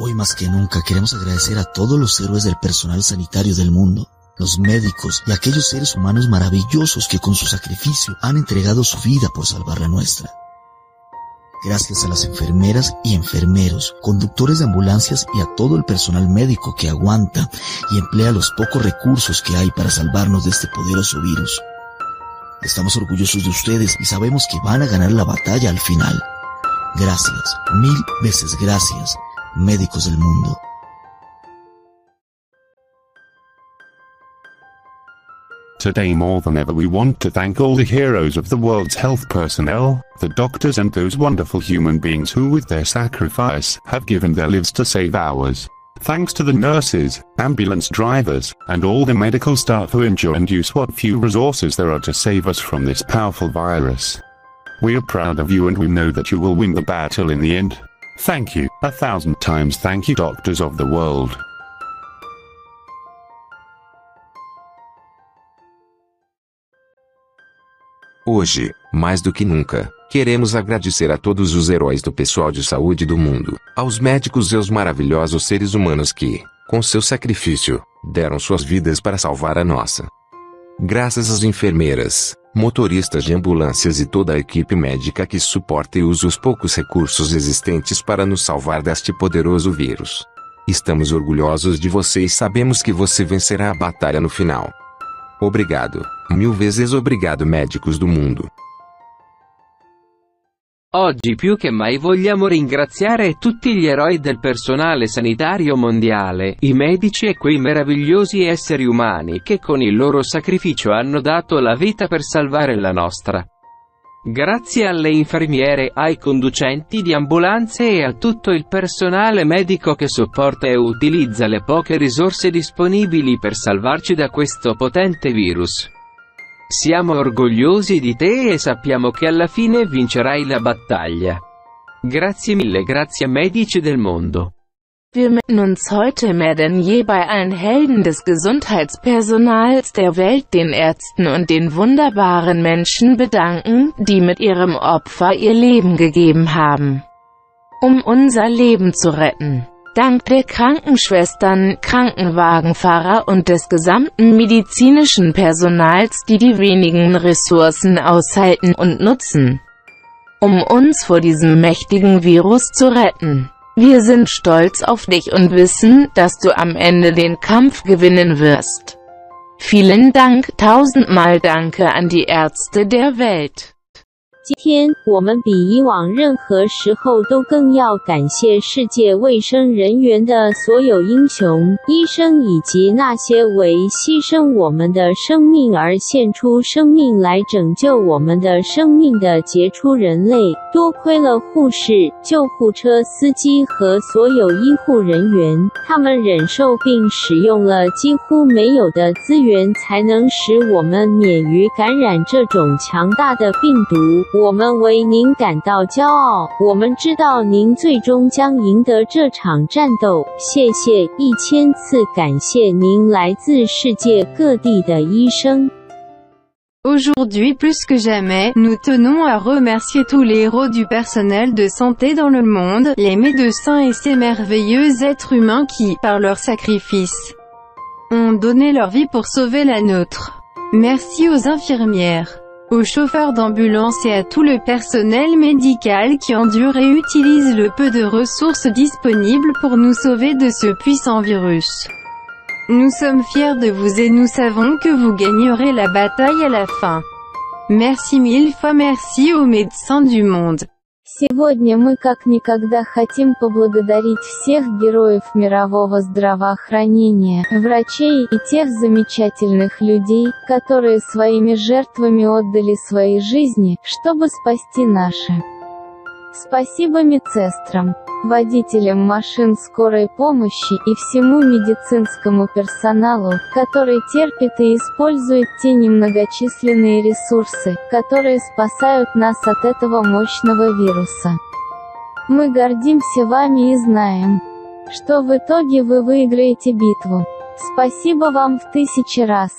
Hoy más que nunca queremos agradecer a todos los héroes del personal sanitario del mundo, los médicos y aquellos seres humanos maravillosos que con su sacrificio han entregado su vida por salvar la nuestra. Gracias a las enfermeras y enfermeros, conductores de ambulancias y a todo el personal médico que aguanta y emplea los pocos recursos que hay para salvarnos de este poderoso virus. Estamos orgullosos de ustedes y sabemos que van a ganar la batalla al final. Gracias, mil veces gracias, médicos del mundo. Today more than ever we want to thank all the heroes of the world's health personnel, the doctors and those wonderful human beings who with their sacrifice have given their lives to save ours. Thanks to the nurses, ambulance drivers, and all the medical staff who endure and use what few resources there are to save us from this powerful virus. We are proud of you and we know that you will win the battle in the end. Thank you, a thousand times thank you doctors of the world. Hoje, mais do que nunca, queremos agradecer a todos os heróis do pessoal de saúde do mundo, aos médicos e aos maravilhosos seres humanos que, com seu sacrifício, deram suas vidas para salvar a nossa. Graças às enfermeiras, motoristas de ambulâncias e toda a equipe médica que suporta e usa os poucos recursos existentes para nos salvar deste poderoso vírus. Estamos orgulhosos de você e sabemos que você vencerá a batalha no final. Obrigado, mil vezes obrigado médicos do mundo. Oggi più che mai vogliamo ringraziare tutti gli eroi del personale sanitario mondiale, i medici e quei meravigliosi esseri umani che con il loro sacrificio hanno dato la vita per salvare la nostra. Grazie alle infermiere, ai conducenti di ambulanze e a tutto il personale medico che sopporta e utilizza le poche risorse disponibili per salvarci da questo potente virus. Siamo orgogliosi di te e sappiamo che alla fine vincerai la battaglia. Grazie mille, grazie medici del mondo. Wir möchten uns heute mehr denn je bei allen Helden des Gesundheitspersonals der Welt, den Ärzten und den wunderbaren Menschen bedanken, die mit ihrem Opfer ihr Leben gegeben haben, um unser Leben zu retten. Dank der Krankenschwestern, Krankenwagenfahrer und des gesamten medizinischen Personals, die die wenigen Ressourcen aushalten und nutzen, um uns vor diesem mächtigen Virus zu retten. Wir sind stolz auf dich und wissen, dass du am Ende den Kampf gewinnen wirst. Vielen Dank, tausendmal Danke an die Ärzte der Welt. 今天，我们比以往任何时候都更要感谢世界卫生人员的所有英雄、医生以及那些为牺牲我们的生命而献出生命来拯救我们的生命的杰出人类。多亏了护士、救护车司机和所有医护人员，他们忍受并使用了几乎没有的资源，才能使我们免于感染这种强大的病毒。我们为您感到骄傲，我们知道您最终将赢得这场战斗。谢谢，一千次感谢您，来自世界各地的医生。Aujourd'hui plus que jamais, nous tenons à remercier tous les héros du personnel de santé dans le monde, les médecins et ces merveilleux êtres humains qui, par leur sacrifice, ont donné leur vie pour sauver la nôtre. Merci aux infirmières aux chauffeurs d'ambulance et à tout le personnel médical qui endure et utilise le peu de ressources disponibles pour nous sauver de ce puissant virus. Nous sommes fiers de vous et nous savons que vous gagnerez la bataille à la fin. Merci mille fois merci aux médecins du monde. Сегодня мы как никогда хотим поблагодарить всех героев мирового здравоохранения, врачей и тех замечательных людей, которые своими жертвами отдали свои жизни, чтобы спасти наши. Спасибо медсестрам, водителям машин скорой помощи и всему медицинскому персоналу, который терпит и использует те немногочисленные ресурсы, которые спасают нас от этого мощного вируса. Мы гордимся вами и знаем, что в итоге вы выиграете битву. Спасибо вам в тысячи раз.